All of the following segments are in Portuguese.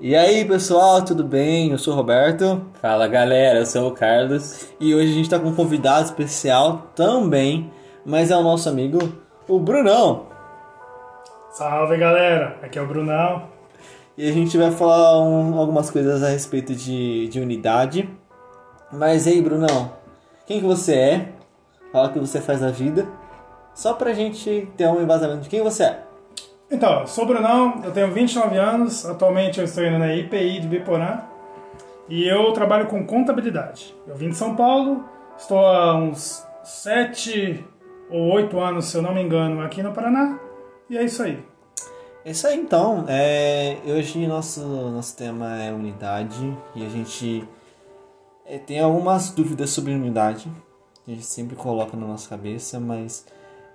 E aí pessoal, tudo bem? Eu sou o Roberto Fala galera, eu sou o Carlos. e hoje a gente tá com um convidado especial também, mas é o nosso amigo, o Brunão. Salve galera, aqui é o Brunão. E a gente vai falar um- algumas coisas a respeito de, de unidade. Mas e aí, Brunão, quem que você é? Fala o que você faz na vida. Só pra gente ter um embasamento de quem você é. Então, sou o Brunão, eu tenho 29 anos, atualmente eu estou indo na IPI de Biporã e eu trabalho com contabilidade. Eu vim de São Paulo, estou há uns 7 ou 8 anos, se eu não me engano, aqui no Paraná e é isso aí. É isso aí então. É, hoje nosso, nosso tema é unidade e a gente é, tem algumas dúvidas sobre unidade. A gente sempre coloca na nossa cabeça, mas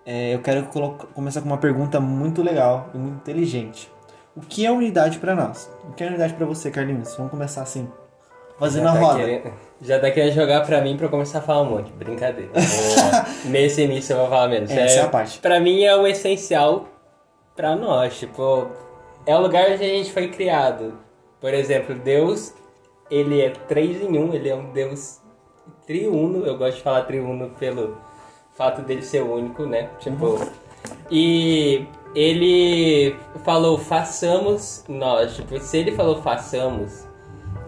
é, eu quero começar com uma pergunta muito legal e muito inteligente. O que é unidade para nós? O que é unidade para você, Carlinhos? Vamos começar assim, fazendo já a tá roda. Querendo, já tá querendo jogar pra mim pra eu começar a falar um monte. Brincadeira. Vou- nesse início eu vou falar menos. Essa é a parte. Pra mim é o essencial pra nós. Tipo, é o lugar onde a gente foi criado. Por exemplo, Deus, ele é três em um, ele é um Deus triuno. Eu gosto de falar triuno pelo fato dele ser único, né? Tipo. E ele falou, façamos nós. Tipo, se ele falou façamos,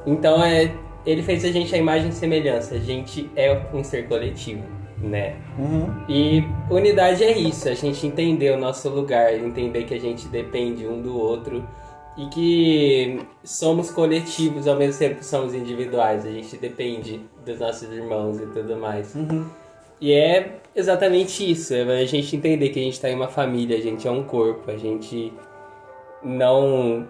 então é. Ele fez a gente a imagem e semelhança. A gente é um ser coletivo, né? Uhum. E unidade é isso, a gente entender o nosso lugar, entender que a gente depende um do outro e que somos coletivos ao mesmo tempo que somos individuais, a gente depende dos nossos irmãos e tudo mais. Uhum. E é exatamente isso, é a gente entender que a gente está em uma família, a gente é um corpo, a gente não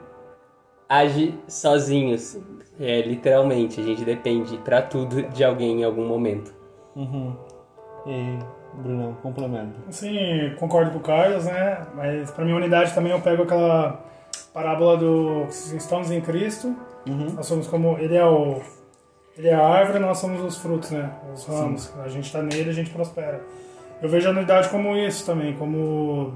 age sozinhos, é, literalmente, a gente depende pra tudo de alguém em algum momento. Uhum. E aí, Brunão, complementa. Assim, concordo com o Carlos, né? Mas pra minha unidade também eu pego aquela parábola do estamos em Cristo, Uhum. nós somos como ele é o ele é a árvore, nós somos os frutos, né? Os ramos. A gente está nele, a gente prospera. Eu vejo a unidade como isso também, como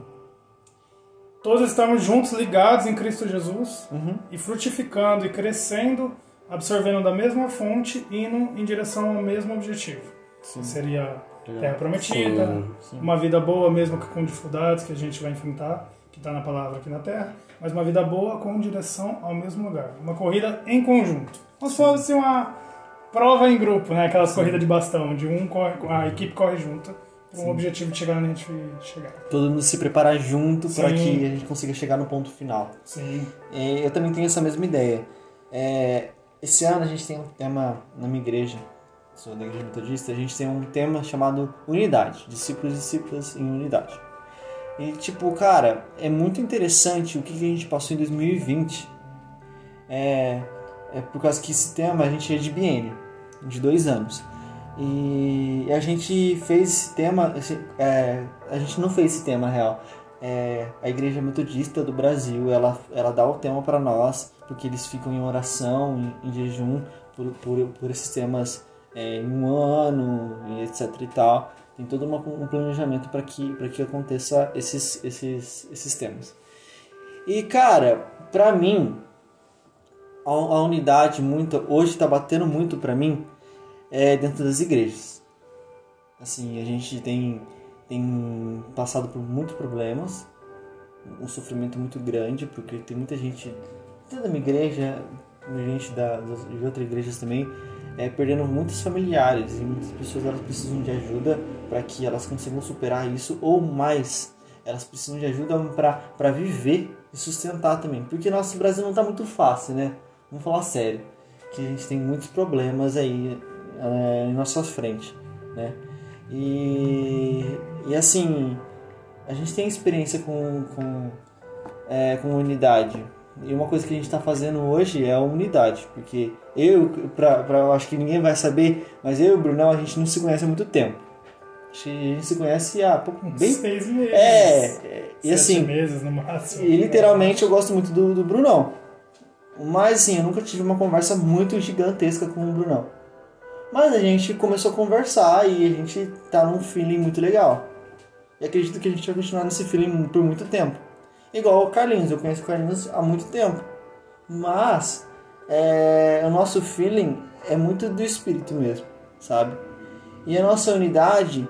todos estamos juntos, ligados em Cristo Jesus Uhum. e frutificando e crescendo, absorvendo da mesma fonte, indo em direção ao mesmo objetivo. Que seria terra prometida, Sim, uma vida boa mesmo com dificuldades que a gente vai enfrentar, que está na palavra aqui na terra, mas uma vida boa com direção ao mesmo lugar. Uma corrida em conjunto. Se fosse uma prova em grupo, né? Aquelas corridas de bastão, de um corre, a equipe corre junto para um objetivo de chegar onde a gente chegar. Todo mundo se preparar junto para que a gente consiga chegar no ponto final. Sim. É, eu também tenho essa mesma ideia. É, esse ano a gente tem um tema na minha igreja, sou da igreja metodista, a gente tem um tema chamado unidade, discípulos e discípulas em unidade. E tipo, cara, é muito interessante o que que a gente passou em 2020. É, é por causa que esse tema a gente é de biênio, de dois anos. E a gente fez esse tema, esse- é, a gente não fez esse tema real. É, a Igreja Metodista do Brasil, ela, ela dá o tema para nós, porque eles ficam em oração, em, em jejum, por, por, por esses temas é, em um ano, e etc e tal. Tem todo uma- um planejamento para que, pra que aconteça esses, esses, esses temas. E, cara, pra mim, a, a unidade muito, hoje tá batendo muito pra mim é dentro das igrejas. Assim, a gente tem, tem passado por muitos problemas, um sofrimento muito grande, porque tem muita gente, tanto da minha igreja, gente da, de outras igrejas também, é, perdendo muitos familiares e muitas pessoas elas precisam de ajuda para que elas consigam superar isso ou mais elas precisam de ajuda para viver e sustentar também porque nosso Brasil não tá muito fácil né vamos falar sério que a gente tem muitos problemas aí é, em nossa frente né e, e assim a gente tem experiência com, com, é, com unidade e uma coisa que a gente está fazendo hoje é a unidade, porque eu, pra, pra, eu acho que ninguém vai saber, mas eu e o Brunão a gente não se conhece há muito tempo. A gente se conhece há pouco, bem. Seis meses. É, é, e assim, meses no máximo. e literalmente eu gosto muito do, do Brunão. Mas assim, eu nunca tive uma conversa muito gigantesca com o Brunão. Mas a gente começou a conversar e a gente tá num feeling muito legal. E acredito que a gente vai continuar nesse feeling por muito tempo. Igual o Carlinhos, eu conheço o Carlinhos há muito tempo. Mas é, o nosso feeling é muito do espírito mesmo, sabe? E a nossa unidade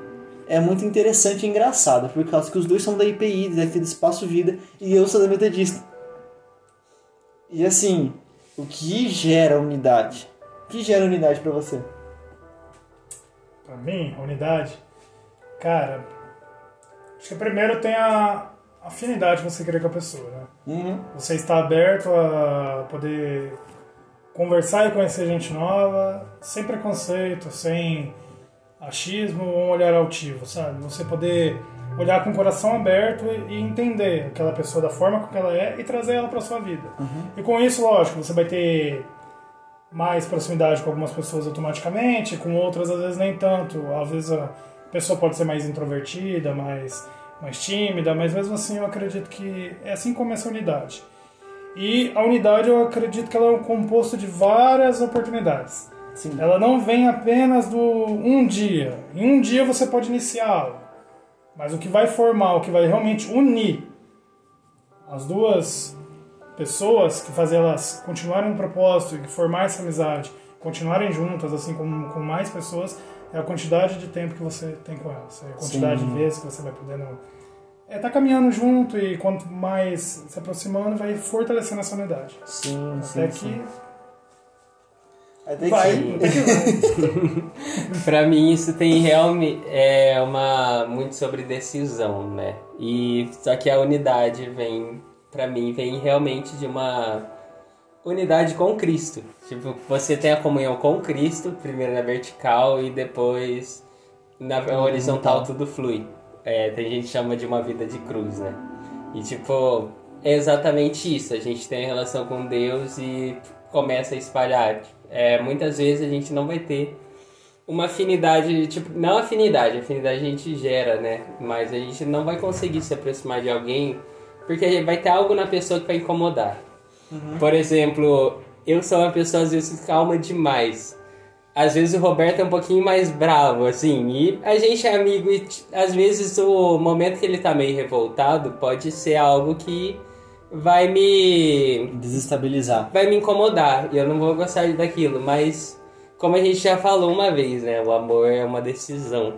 é muito interessante e engraçada, por causa que os dois são da IPI, daquele Espaço Vida, e eu sou da Metodista. E assim, o que gera unidade? O que gera unidade pra você? Pra mim, unidade, cara, acho que primeiro tem a afinidade que você querer com a pessoa, né? Uhum. Você está aberto a poder conversar e conhecer gente nova, sem preconceito, sem achismo ou um olhar altivo, sabe? Você poder olhar com o coração aberto e entender aquela pessoa da forma que ela é e trazer ela para sua vida. E com isso, lógico, você vai ter mais proximidade com algumas pessoas automaticamente, com outras às vezes nem tanto. Às vezes a pessoa pode ser mais introvertida, mais mais tímida, mas mesmo assim eu acredito que é assim como essa unidade. E a unidade eu acredito que ela é um composto de várias oportunidades. Sim. Ela não vem apenas do um dia. Em um dia você pode iniciar algo. Mas o que vai formar, o que vai realmente unir as duas pessoas, que fazer elas continuarem no propósito e formar essa amizade, continuarem juntas, assim como com mais pessoas, é a quantidade de tempo que você tem com elas. É a quantidade Sim. de vezes que você vai podendo. É tá caminhando junto e quanto mais se aproximando, vai fortalecendo essa unidade. Sim, Até sim, que sim. Até vai. Pra mim isso tem realmente é uma muito sobre decisão, né? E só que a unidade vem pra mim vem realmente de uma unidade com Cristo. Tipo, você tem a comunhão com Cristo, primeiro na vertical e depois na horizontal tudo flui. É, tem gente que chama de uma vida de cruz, né? E tipo, é exatamente isso. A gente tem a relação com Deus e começa a espalhar. É, muitas vezes a gente não vai ter uma afinidade, tipo, não afinidade, afinidade a gente gera, né? Mas a gente não vai conseguir se aproximar de alguém porque vai ter algo na pessoa que vai incomodar. Por exemplo, eu sou uma pessoa às vezes calma demais. Às vezes o Roberto é um pouquinho mais bravo, assim, e a gente é amigo e às vezes o momento que ele tá meio revoltado pode ser algo que vai me Desestabilizar. vai me incomodar e eu não vou gostar daquilo, mas como a gente já falou uma vez, né, o amor é uma decisão.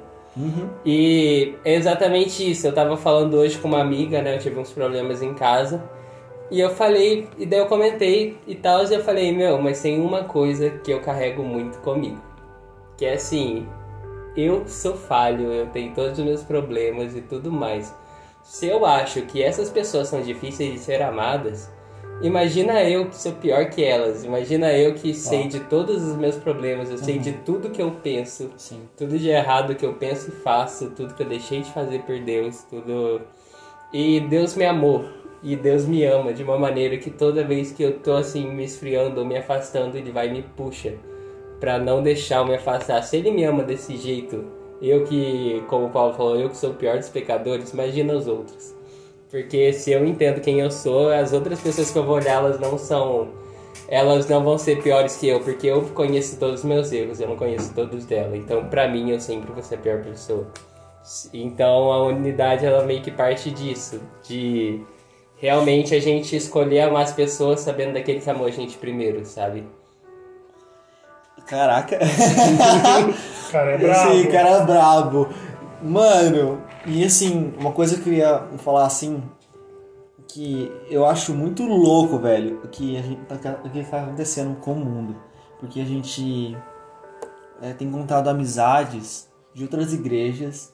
E é exatamente isso. Eu tava falando hoje com uma amiga, né? Eu tive uns problemas em casa. E eu falei, e daí eu comentei e tal, e eu falei, meu, mas tem uma coisa que eu carrego muito comigo. Que é assim, eu sou falho, eu tenho todos os meus problemas e tudo mais. Se eu acho que essas pessoas são difíceis de ser amadas, imagina eu que sou pior que elas. Imagina eu que sei de todos os meus problemas, eu sei de tudo que eu penso, Sim. tudo de errado que eu penso e faço, tudo que eu deixei de fazer por Deus, tudo. E Deus me amou. E Deus me ama de uma maneira que toda vez que eu tô assim me esfriando ou me afastando, ele vai e me puxa pra não deixar eu me afastar. Se ele me ama desse jeito, eu que, como o Paulo falou, eu que sou o pior dos pecadores, imagina os outros. Porque se eu entendo quem eu sou, as outras pessoas que eu vou olhar, elas não são. Elas não vão ser piores que eu, porque eu conheço todos os meus erros, eu não conheço todos dela. Então, pra mim, eu sempre vou ser a pior pessoa. Então, a unidade, ela meio que parte disso, de realmente a gente escolher amar as pessoas sabendo daquele que amou a gente primeiro, sabe? Caraca. Cara, é brabo. Esse cara é brabo. Mano, e assim, uma coisa que eu ia falar assim, que eu acho muito louco, velho, o que a gente tá, que tá acontecendo com o mundo. Porque a gente é, tem encontrado amizades de outras igrejas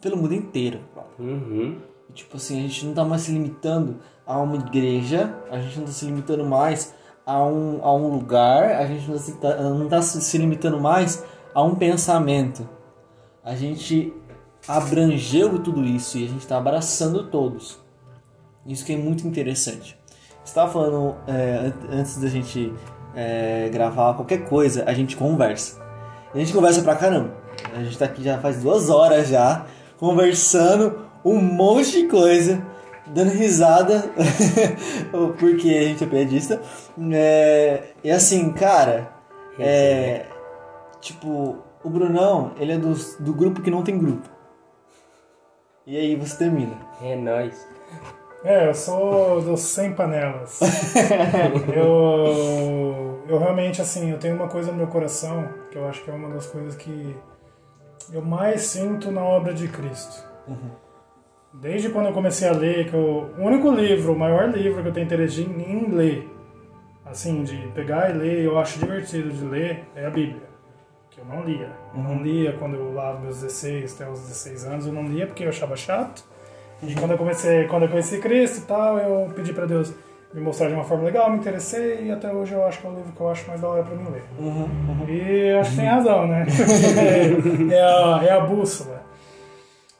pelo mundo inteiro. Uhum. E, Tipo assim, a gente não tá mais se limitando a uma igreja, a gente não tá se limitando mais a um, a um lugar, a gente não tá, se- tá- não tá se limitando mais a um pensamento. A gente abrangeu tudo isso e a gente tá abraçando todos. Isso que é muito interessante. Você tava falando é, an- antes da gente é, gravar qualquer coisa, a gente conversa. A gente conversa pra caramba. A gente tá aqui já faz duas horas já, conversando um monte de coisa, dando risada, porque a gente é piadista. É, e assim, cara, é, tipo, o Brunão, ele é do, do grupo que não tem grupo. E aí você termina. É nóis. É, eu sou dos 100 panelas. eu, eu realmente, assim, eu tenho uma coisa no meu coração que eu acho que é uma das coisas que eu mais sinto na obra de Cristo. Desde quando eu comecei a ler, que eu, o único livro, o maior livro que eu tenho interesse em, em ler, assim, de pegar e ler, eu acho divertido de ler, é a Bíblia. Que eu não lia. Eu não lia quando eu lá meus 16, até os 16 anos, eu não lia porque eu achava chato. E quando eu comecei, quando eu conheci Cristo e tal, eu pedi pra Deus me mostrar de uma forma legal, me interessei e até hoje eu acho que é o livro que eu acho mais da hora pra mim ler. E acho que tem razão, né? é, é a, é a bússola.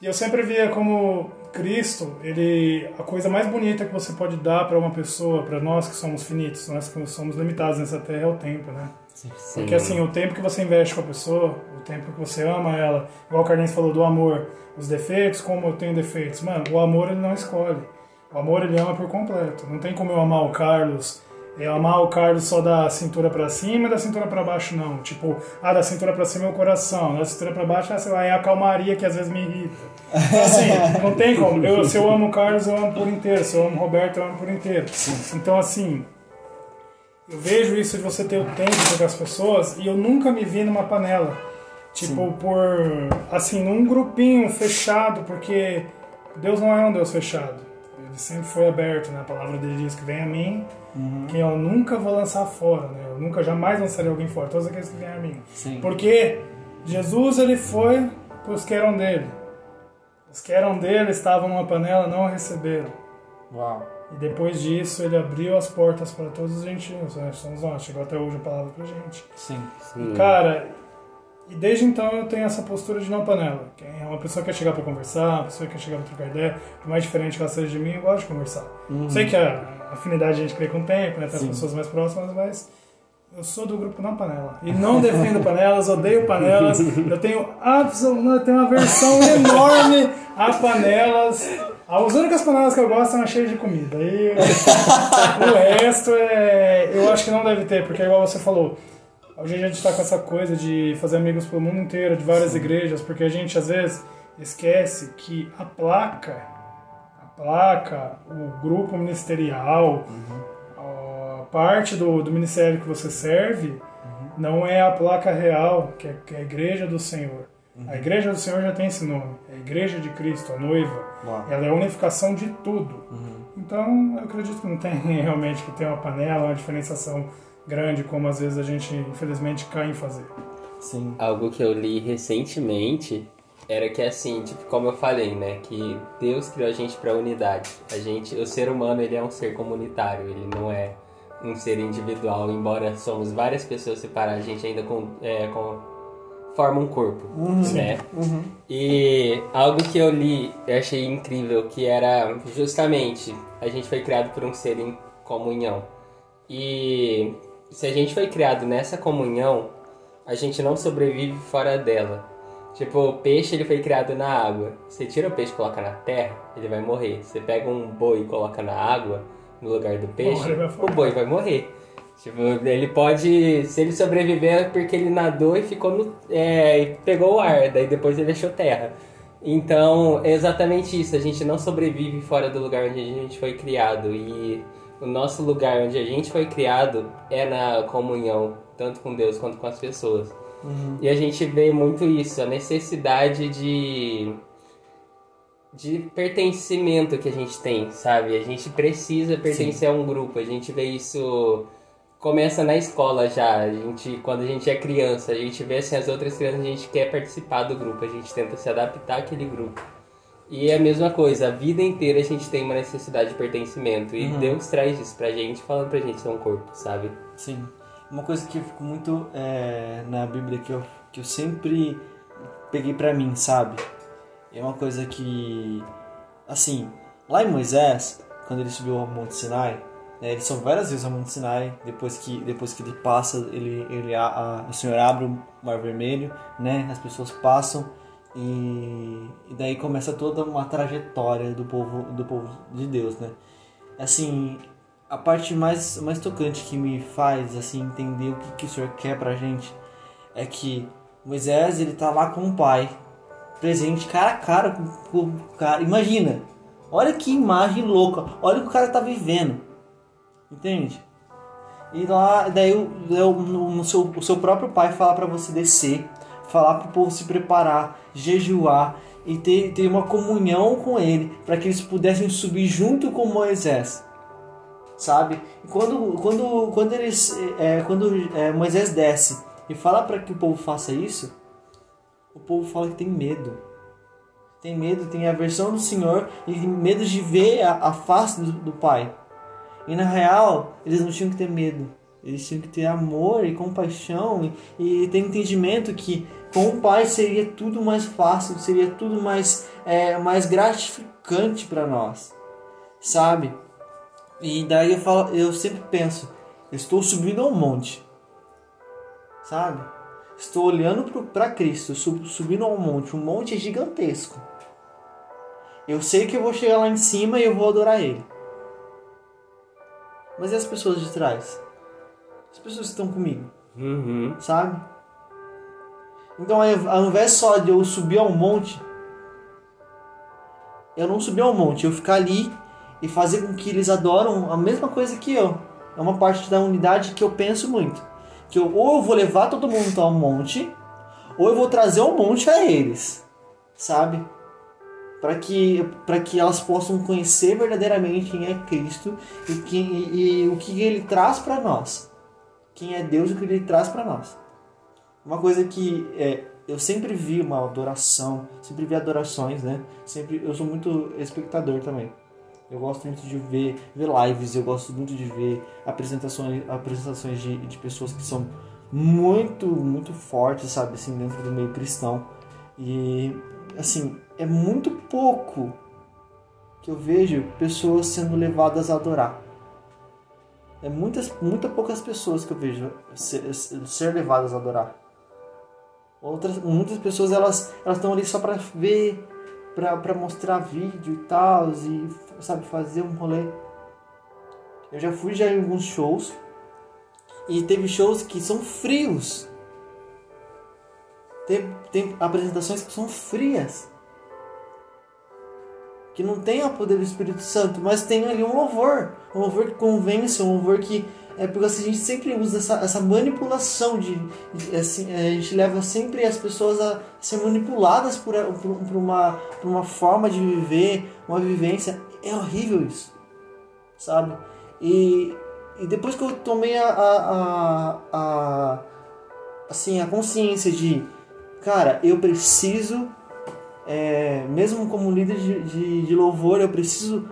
E eu sempre via como Cristo, ele a coisa mais bonita que você pode dar para uma pessoa, para nós que somos finitos, nós que somos limitados nessa terra é o tempo, né? Porque assim, o tempo que você investe com a pessoa, o tempo que você ama ela, igual o Carlinhos falou do amor, os defeitos, como eu tenho defeitos. Mano, o amor ele não escolhe. O amor ele ama por completo. Não tem como eu amar o Carlos, eu amar o Carlos só da cintura pra cima e da cintura pra baixo não. Tipo, ah, da cintura pra cima é o coração, da cintura pra baixo ah, sei lá, é a calmaria que às vezes me irrita. Então, assim, não tem como. Eu, se eu amo o Carlos, eu amo por inteiro. Se eu amo o Roberto, eu amo por inteiro. Então, assim, eu vejo isso de você ter o tempo com as pessoas e eu nunca me vi numa panela. Tipo, por. Assim, num grupinho fechado, porque Deus não é um Deus fechado. Ele sempre foi aberto, né? A palavra dele diz que vem a mim, que eu nunca vou lançar fora, né? Eu nunca jamais lançarei alguém fora, todos aqueles que vêm a mim. Sim. Porque Jesus, ele foi para os que eram dele. Os que eram dele estavam numa panela, não receberam. Uau. E depois disso, ele abriu as portas para todos os gentios, né? Somos nós, chegou até hoje a palavra pra gente. Sim. Hum. Cara, e desde então eu tenho essa postura de não panela. Quem é uma pessoa que quer chegar pra conversar, uma pessoa que quer chegar pra trocar ideia, por mais diferente que ela seja de mim, eu gosto de conversar. Sei que a afinidade a gente cria com o tempo, né? Tem as Sim. pessoas mais próximas, mas eu sou do grupo não panela. E não defendo panelas, odeio panelas. Eu tenho absoluta, eu tenho uma versão enorme a panelas. As únicas panelas que eu gosto são as cheias de comida. E o resto é. Eu acho que não deve ter, porque igual você falou. Hoje a gente está com essa coisa de fazer amigos pelo mundo inteiro, de várias igrejas, porque a gente às vezes esquece que a placa, a placa, o grupo ministerial, a parte do, do ministério que você serve, não é a placa real, que é, que é a igreja do Senhor. A igreja do Senhor já tem esse nome, é a igreja de Cristo, a noiva. Uau. Ela é a unificação de tudo. Então, eu acredito que não tem realmente que ter uma panela, uma diferenciação grande, como às vezes a gente, infelizmente, cai em fazer. Sim. Algo que eu li recentemente era que assim, tipo, como eu falei, né, que Deus criou a gente para unidade. A gente, o ser humano, ele é um ser comunitário, ele não é um ser individual, embora somos várias pessoas separadas, a gente ainda com, é, com- forma um corpo, né? E algo que eu li, eu achei incrível, que era justamente a gente foi criado por um ser em comunhão. E se a gente foi criado nessa comunhão, a gente não sobrevive fora dela. Tipo, o peixe ele foi criado na água. Você tira o peixe e coloca na terra, ele vai morrer. Você pega um boi e coloca na água, no lugar do peixe, vai o boi vai morrer. Tipo, ele pode. Se ele sobreviver é porque ele nadou e ficou no. É, e pegou o ar, daí depois ele achou terra. Então, é exatamente isso. A gente não sobrevive fora do lugar onde a gente foi criado. E o nosso lugar onde a gente foi criado é na comunhão, tanto com Deus quanto com as pessoas. E a gente vê muito isso, a necessidade de de pertencimento que a gente tem, sabe? A gente precisa pertencer a um grupo. A gente vê isso começa na escola já. A gente quando a gente é criança, a gente vê assim as outras crianças, a gente quer participar do grupo, a gente tenta se adaptar àquele grupo. E é a mesma coisa, a vida inteira a gente tem uma necessidade de pertencimento. E Deus traz isso pra gente, falando pra gente ser um corpo, sabe? Sim. Uma coisa que eu fico muito é, na Bíblia que eu, que eu sempre peguei pra mim, sabe? É uma coisa que, assim, lá em Moisés, quando ele subiu ao Monte Sinai, né, ele sobe várias vezes ao Monte Sinai, depois que, depois que ele passa, ele, ele, a, a- o Senhor abre o Mar Vermelho, né, as pessoas passam e, e daí começa toda uma trajetória do povo, do povo de Deus, né? Assim, a parte mais, mais tocante que me faz assim entender o que, que o Senhor quer pra gente é que Moisés ele tá lá com o pai, presente cara a cara com o cara. Imagina, Olha que imagem louca. Olha o que o cara tá vivendo. Entende? E lá, daí o, o, o, seu, o seu próprio pai fala para você descer, falar pro povo se preparar, jejuar e ter, ter uma comunhão com ele, para que eles pudessem subir junto com Moisés. Sabe? E quando, quando, quando, eles, é, quando é, Moisés desce e fala para que o povo faça isso, o povo fala que tem medo. Tem medo, tem aversão do Senhor e medo de ver a, a face do, do Pai. E na real, eles não tinham que ter medo. Eles tinham que ter amor e compaixão e, e ter entendimento que com o Pai seria tudo mais fácil, seria tudo mais, é, mais gratificante para nós, sabe? E daí eu, falo, eu sempre penso, estou subindo ao monte, sabe? Estou olhando para Cristo, subindo ao monte. O monte é gigantesco. Eu sei que eu vou chegar lá em cima e eu vou adorar Ele. Mas e as pessoas de trás? As pessoas que estão comigo. Uhum. Sabe? Então, ao invés só de eu subir ao monte, eu não subir ao monte, eu ficar ali e fazer com que eles adoram a mesma coisa que eu. É uma parte da unidade que eu penso muito. Que eu, ou eu vou levar todo mundo ao monte, ou eu vou trazer o monte a eles. Sabe? Para que, para que elas possam conhecer verdadeiramente quem é Cristo e, quem, e, e o que ele traz para nós. Quem é Deus e o que ele traz para nós. Uma coisa que é, eu sempre vi uma adoração, sempre vi adorações, né? Sempre, eu sou muito espectador também. Eu gosto muito de ver, ver lives, eu gosto muito de ver apresentações, apresentações de, de pessoas que são muito, muito fortes, sabe, assim, dentro do meio cristão. E, assim, é muito pouco que eu vejo pessoas sendo levadas a adorar. É muitas, muitas poucas pessoas que eu vejo ser, ser levadas a adorar. Outras, muitas pessoas elas elas estão ali só para ver, para mostrar vídeo e tal e sabe fazer um rolê. Eu já fui já em alguns shows e teve shows que são frios. Tem, tem apresentações que são frias que não tem o poder do Espírito Santo, mas tem ali um louvor, um louvor que convence, um louvor que é porque assim, a gente sempre usa essa, essa manipulação de, de assim, a gente leva sempre as pessoas a ser manipuladas por, por, por, uma, por uma forma de viver, uma vivência. É horrível isso, sabe? E, e depois que eu tomei a, a, a, a assim, a consciência de, cara, eu preciso é, mesmo como líder de, de, de louvor, eu preciso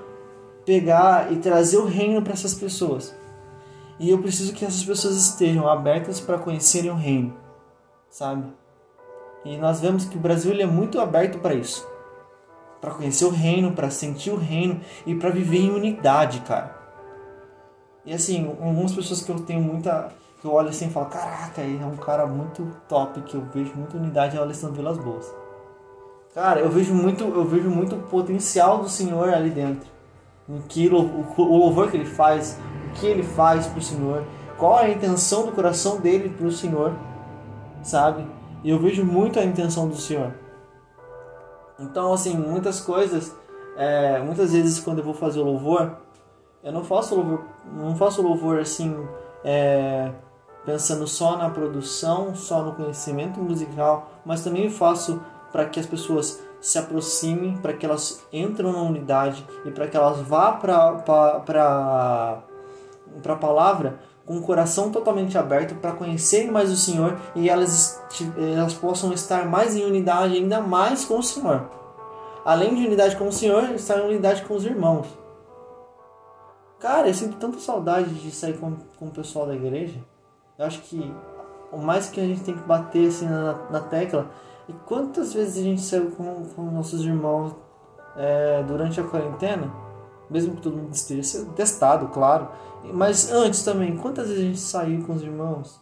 pegar e trazer o reino para essas pessoas. E eu preciso que essas pessoas estejam abertas para conhecerem o reino, sabe? E nós vemos que o Brasil ele é muito aberto para isso. Para conhecer o reino, para sentir o reino e para viver em unidade, cara. E assim, algumas pessoas que eu tenho muita. que eu olho assim e falo: caraca, ele é um cara muito top, que eu vejo muita unidade, é o Alessandro Vilas Boas. Cara, eu vejo muito, eu vejo muito potencial do Senhor ali dentro. No que, o, o louvor que ele faz, o que ele faz pro Senhor, qual é a intenção do coração dele pro Senhor, sabe? E eu vejo muito a intenção do Senhor. Então, assim, muitas coisas, é, muitas vezes quando eu vou fazer o louvor, eu não faço louvor, não faço louvor assim, é, pensando só na produção, só no conhecimento musical, mas também faço para que as pessoas se aproximem, para que elas entrem na unidade e para que elas vá para a palavra com o coração totalmente aberto para conhecerem mais o Senhor e elas, elas possam estar mais em unidade, ainda mais com o Senhor. Além de unidade com o Senhor, estar em unidade com os irmãos. Cara, eu sinto tanta saudade de sair com, com o pessoal da igreja. Eu acho que o mais que a gente tem que bater assim na, na tecla e quantas vezes a gente saiu com, com nossos irmãos é, durante a quarentena? Mesmo que todo mundo esteja testado, claro. Mas antes também, quantas vezes a gente saiu com os irmãos?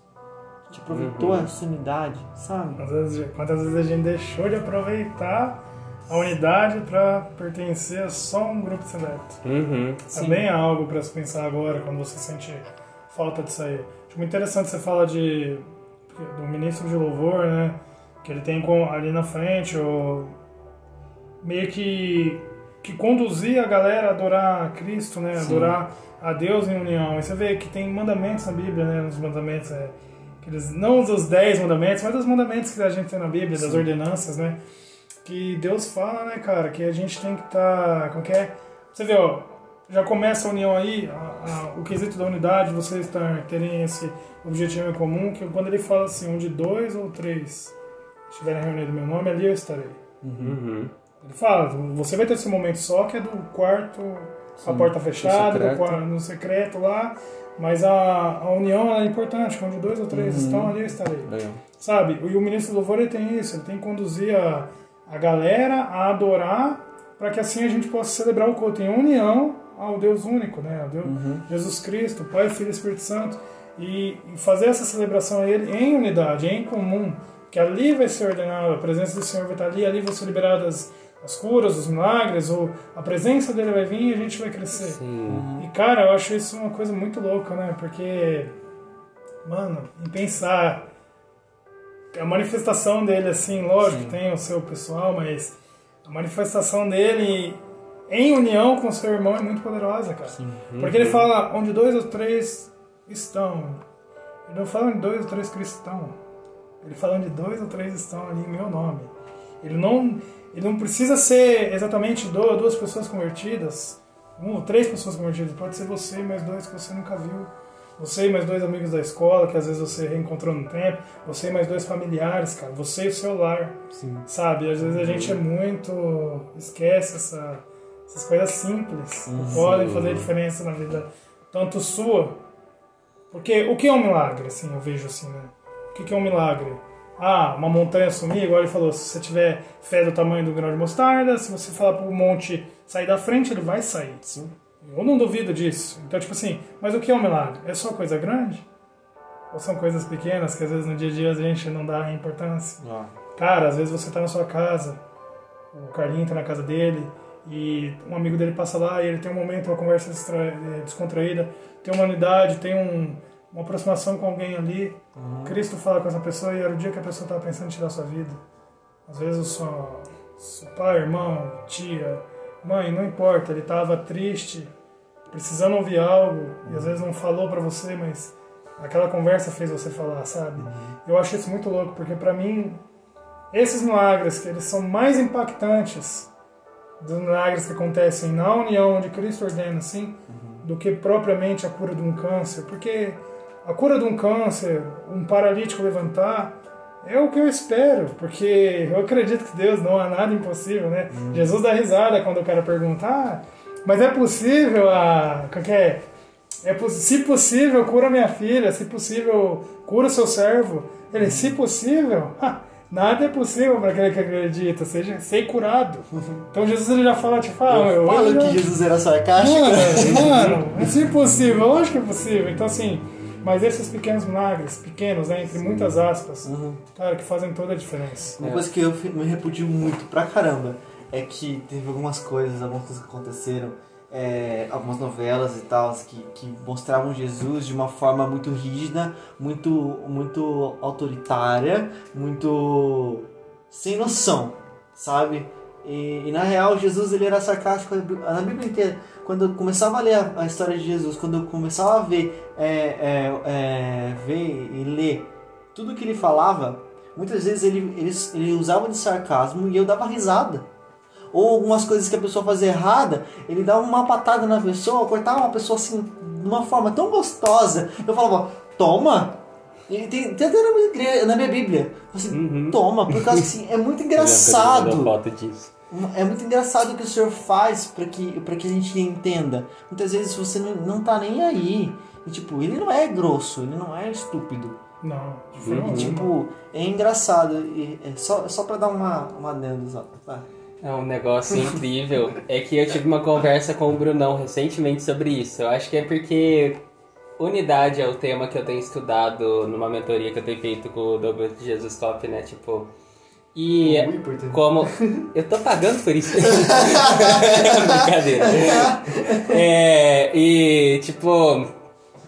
A gente aproveitou uhum. essa unidade, sabe? Quantas vezes, quantas vezes a gente deixou de aproveitar a unidade para pertencer a só um grupo seleto? Uhum. Também é algo para se pensar agora, quando você sente falta de sair. Acho muito interessante você fala de do ministro de louvor, né? Que ele tem ali na frente, ou meio que que conduzia a galera a adorar a Cristo, né? Adorar a Deus em união. E você vê que tem mandamentos na Bíblia, né? Nos mandamentos, é, aqueles, não dos dez mandamentos, mas dos mandamentos que a gente tem na Bíblia, das ordenanças, né? Que Deus fala, né, cara, que a gente tem que estar. Tá, como que é? Você vê, ó, já começa a união aí, a, a, o quesito da unidade, vocês terem esse objetivo em comum, que quando ele fala assim, onde dois ou três estiverem reunidos no meu nome, ali eu estarei. Uhum. Ele fala, você vai ter esse momento só que é do quarto, Sim, a porta fechada, no, quarto, no secreto lá, mas a, a união é importante, onde dois ou três uhum. estão, ali eu estarei. Legal. Sabe? E o ministro do louvor ele tem isso, ele tem que conduzir a, a galera a adorar para que assim a gente possa celebrar o culto em união ao Deus único, né? Ao Deus, uhum. Jesus Cristo, Pai, Filho e Espírito Santo. E, e fazer essa celebração a Ele em unidade, em comum, que ali vai ser ordenado, a presença do Senhor vai estar ali, ali vão ser liberadas as curas, os milagres, ou a presença dele vai vir e a gente vai crescer. Sim. E cara, eu acho isso uma coisa muito louca, né? Porque, mano, em pensar a manifestação dele, assim, lógico, Sim. tem o seu pessoal, mas a manifestação dele em união com seu irmão é muito poderosa, cara. Sim. Porque ele fala onde dois ou três estão. Ele não fala onde dois ou três cristãos. Ele fala onde dois ou três estão ali em meu nome. Ele não, ele não precisa ser exatamente duas pessoas convertidas, uma ou três pessoas convertidas. Pode ser você e mais dois que você nunca viu. Você e mais dois amigos da escola que às vezes você reencontrou no tempo. Você e mais dois familiares, cara. Você e o seu lar. Sim. Sabe? Às vezes a gente é muito. esquece essa essas coisas simples uhum. podem fazer diferença na vida tanto sua. Porque o que é um milagre, assim, eu vejo assim, né? O que é um milagre? Ah, uma montanha sumir, igual ele falou, se você tiver fé do tamanho do grão de mostarda, se você falar para o monte sair da frente, ele vai sair. Sim. Eu não duvido disso. Então, tipo assim, mas o que é um milagre? É só coisa grande? Ou são coisas pequenas que às vezes no dia a dia a gente não dá importância? Ah. Cara, às vezes você tá na sua casa, o Carlinho tá na casa dele, e um amigo dele passa lá e ele tem um momento, uma conversa é, descontraída, tem uma unidade, tem um, uma aproximação com alguém ali. Uhum. Cristo fala com essa pessoa e era o dia que a pessoa estava pensando em tirar sua vida. Às vezes o seu, seu pai, irmão, tia, mãe, não importa, ele estava triste, precisando ouvir algo uhum. e às vezes não falou para você, mas aquela conversa fez você falar, sabe? Uhum. Eu acho isso muito louco porque para mim esses milagres que eles são mais impactantes dos milagres que acontecem na união onde Cristo ordena, assim, uhum. do que propriamente a cura de um câncer. Porque a cura de um câncer, um paralítico levantar, é o que eu espero, porque eu acredito que Deus não há nada impossível, né? Uhum. Jesus dá risada quando o cara pergunta, ah, mas é possível a. Como é? é se possível, cura minha filha, se possível, cura seu servo. Ele, se possível, Nada é possível para aquele que acredita, seja ser curado. Então Jesus ele já fala, tipo, ah, eu, falo já... que Jesus era sarcástico. Mano, mano, é impossível, lógico que é possível. Então assim, mas esses pequenos milagres, pequenos, né, entre Sim. muitas aspas, uhum. cara, que fazem toda a diferença. Uma é. coisa que eu me repudio muito pra caramba é que teve algumas coisas, algumas coisas que aconteceram é, algumas novelas e tal que, que mostravam Jesus de uma forma muito rígida, muito, muito autoritária, muito sem noção, sabe? E, e, na real Jesus ele era sarcástico na Bíblia inteira. Quando eu começava a ler a, a história de Jesus, quando eu começava a ver, é, é, é, ver e ler tudo que ele falava, muitas vezes ele, ele, ele usava de sarcasmo e eu dava risada ou algumas coisas que a pessoa fazia errada, ele dava uma patada na pessoa, cortava uma pessoa assim de uma forma tão gostosa. Eu falava, toma! Ele tem, tem até na minha, na minha Bíblia. Assim, uhum. toma, por causa que assim, é muito engraçado. É muito engraçado o que o senhor faz para que, pra que a gente entenda. Muitas vezes você não, não tá nem aí. E, tipo, ele não é grosso, ele não é estúpido. Não, de Tipo, é engraçado. E é só, só pra dar uma, uma adendo, só. Tá. É um negócio incrível. é que eu tive uma conversa com o Brunão recentemente sobre isso. Eu acho que é porque unidade é o tema que eu tenho estudado numa mentoria que eu tenho feito com o Douglas de Jesus Top, né? Tipo. E como. Eu tô pagando por isso. Brincadeira. É, e, tipo,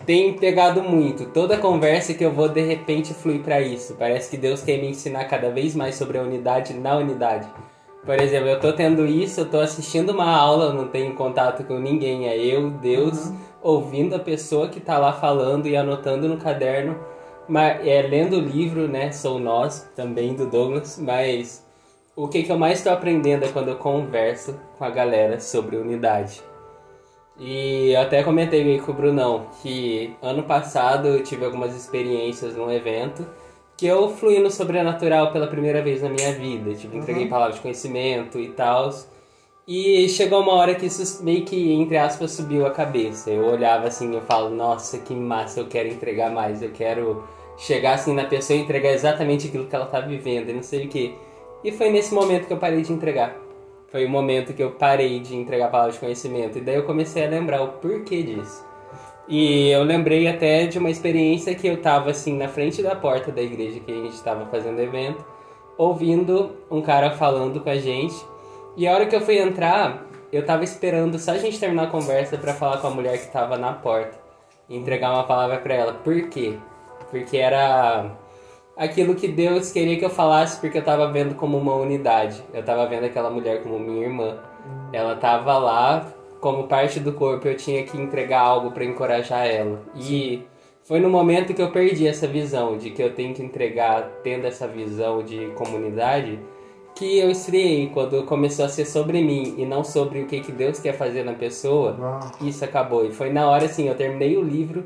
tem pegado muito. Toda conversa que eu vou de repente fluir para isso. Parece que Deus quer me ensinar cada vez mais sobre a unidade na unidade. Por exemplo, eu tô tendo isso, eu tô assistindo uma aula, não tenho contato com ninguém, é eu, Deus, ouvindo a pessoa que tá lá falando e anotando no caderno, mas, é, lendo o livro, né? Sou nós, também do Douglas, mas o que, que eu mais estou aprendendo é quando eu converso com a galera sobre unidade. E eu até comentei com o Brunão que ano passado eu tive algumas experiências num evento que eu fluí no sobrenatural pela primeira vez na minha vida. Tipo, entreguei Uhum. palavras de conhecimento e tal. E chegou uma hora que isso meio que, entre aspas, subiu a cabeça. Eu olhava assim eu falo, nossa, que massa, eu quero entregar mais, eu quero chegar assim na pessoa e entregar exatamente aquilo que ela tá vivendo e não sei o que. E foi nesse momento que eu parei de entregar. Foi o momento que eu parei de entregar palavras de conhecimento. E daí eu comecei a lembrar o porquê disso. E eu lembrei até de uma experiência que eu tava assim na frente da porta da igreja que a gente estava fazendo evento, ouvindo um cara falando com a gente. E a hora que eu fui entrar, eu tava esperando só a gente terminar a conversa para falar com a mulher que tava na porta e entregar uma palavra para ela. Por quê? Porque era aquilo que Deus queria que eu falasse porque eu tava vendo como uma unidade. Eu tava vendo aquela mulher como minha irmã. Ela tava lá como parte do corpo, eu tinha que entregar algo para encorajar ela. E foi no momento que eu perdi essa visão de que eu tenho que entregar, tendo essa visão de comunidade, que eu esfriei quando começou a ser sobre mim e não sobre o que, que Deus quer fazer na pessoa. Isso acabou. E foi na hora assim, eu terminei o livro,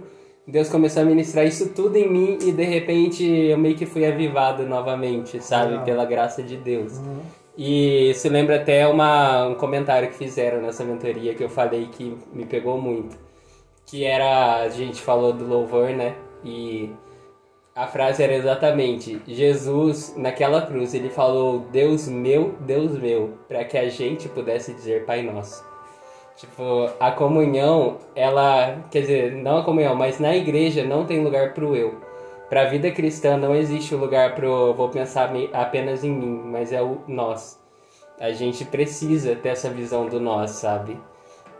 Deus começou a ministrar isso tudo em mim e de repente eu meio que fui avivado novamente, sabe? Pela graça de Deus. E isso lembra até uma, um comentário que fizeram nessa mentoria que eu falei que me pegou muito. Que era, a gente falou do louvor, né? E a frase era exatamente: Jesus, naquela cruz, ele falou, Deus meu, Deus meu, para que a gente pudesse dizer Pai Nosso. Tipo, a comunhão, ela, quer dizer, não a comunhão, mas na igreja não tem lugar pro eu. Pra vida cristã não existe lugar pro vou pensar apenas em mim, mas é o nós. A gente precisa ter essa visão do nós, sabe?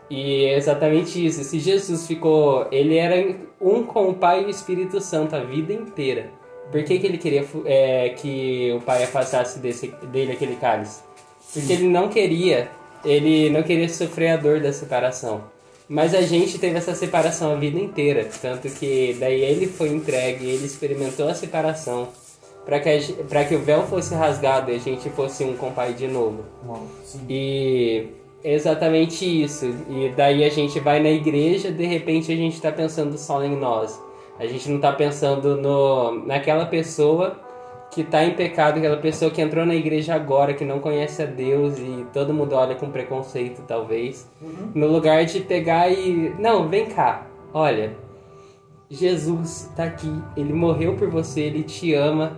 E é exatamente isso. Se Jesus ficou. Ele era um com o Pai e o Espírito Santo a vida inteira. Por que, que ele queria é, que o Pai afastasse desse, dele aquele cálice? Porque ele não queria. Ele não queria sofrer a dor da separação. Mas a gente teve essa separação a vida inteira. Tanto que daí ele foi entregue, ele experimentou a separação. Para que, a ge- pra que o véu fosse rasgado e a gente fosse um com o Pai de novo. Sim. E exatamente isso. E daí a gente vai na igreja, de repente a gente está pensando só em nós. A gente não está pensando no, naquela pessoa que está em pecado, aquela pessoa que entrou na igreja agora, que não conhece a Deus e todo mundo olha com preconceito, talvez. No lugar de pegar e. Não, vem cá, olha. Jesus está aqui, ele morreu por você, ele te ama.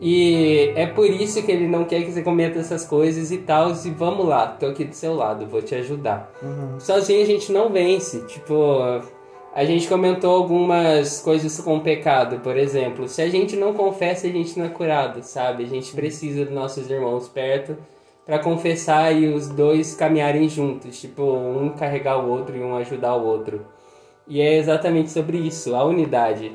E é por isso que ele não quer que você cometa essas coisas e tal. E vamos lá, tô aqui do seu lado, vou te ajudar. Sozinho a gente não vence. Tipo, a gente comentou algumas coisas com o pecado, por exemplo. Se a gente não confessa, a gente não é curado, sabe? A gente precisa dos nossos irmãos perto para confessar e os dois caminharem juntos. Tipo, um carregar o outro e um ajudar o outro. E é exatamente sobre isso, a unidade.